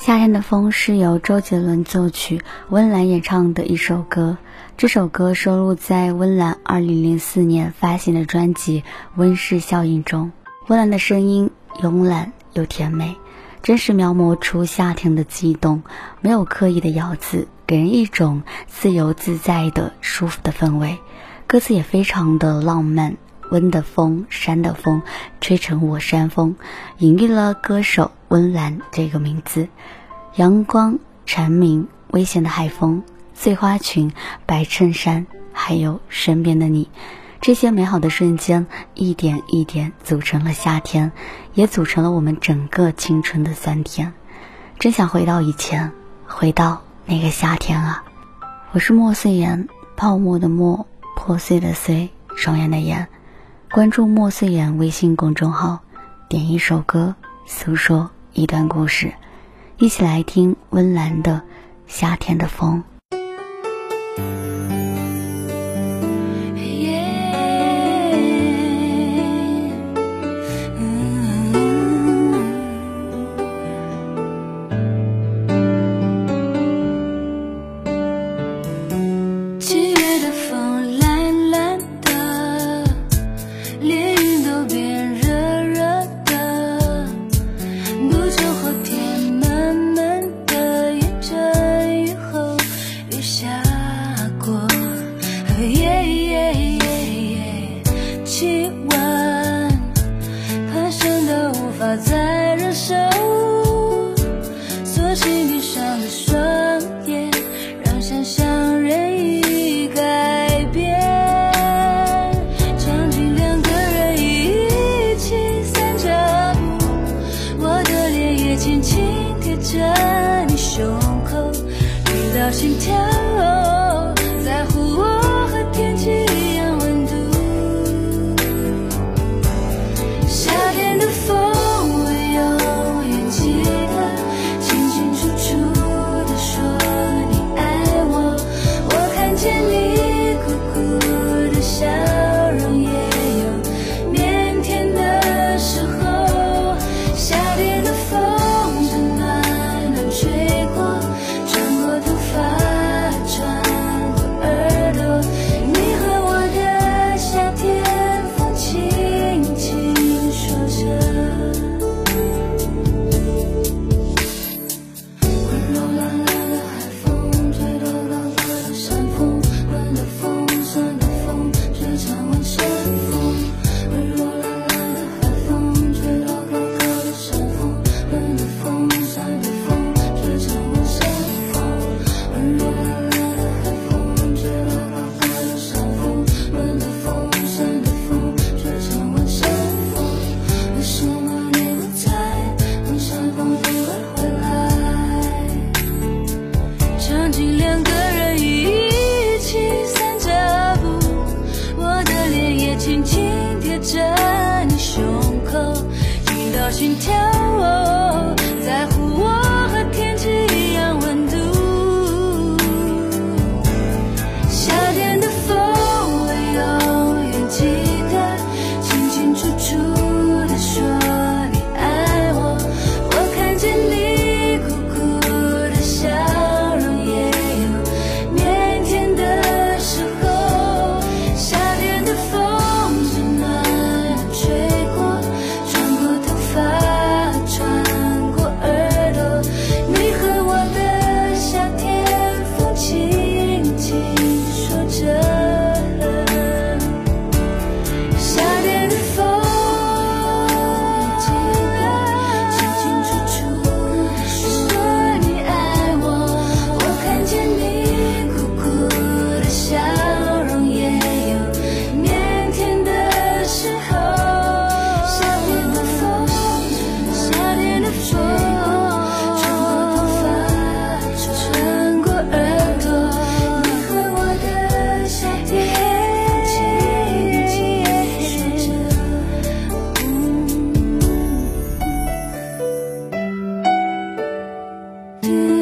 夏天的风是由周杰伦作曲、温岚演唱的一首歌。这首歌收录在温岚2004年发行的专辑《温室效应》中。温岚的声音慵懒又甜美，真实描摹出夏天的悸动，没有刻意的咬字，给人一种自由自在的舒服的氛围。歌词也非常的浪漫。温的风，山的风，吹成我山峰，隐喻了歌手温岚这个名字。阳光、蝉鸣、危险的海风、碎花裙、白衬衫，还有身边的你，这些美好的瞬间，一点一点组成了夏天，也组成了我们整个青春的酸甜。真想回到以前，回到那个夏天啊！我是莫碎言，泡沫的沫，破碎的碎，双眼的眼。关注莫碎言微信公众号，点一首歌，诉说一段故事，一起来听温岚的《夏天的风》。耶耶耶耶气温爬升到无法再忍受索性闭上了双眼让想象任意改变场景两个人一起散着步我的脸也轻轻贴着你胸口听到心跳 mm -hmm.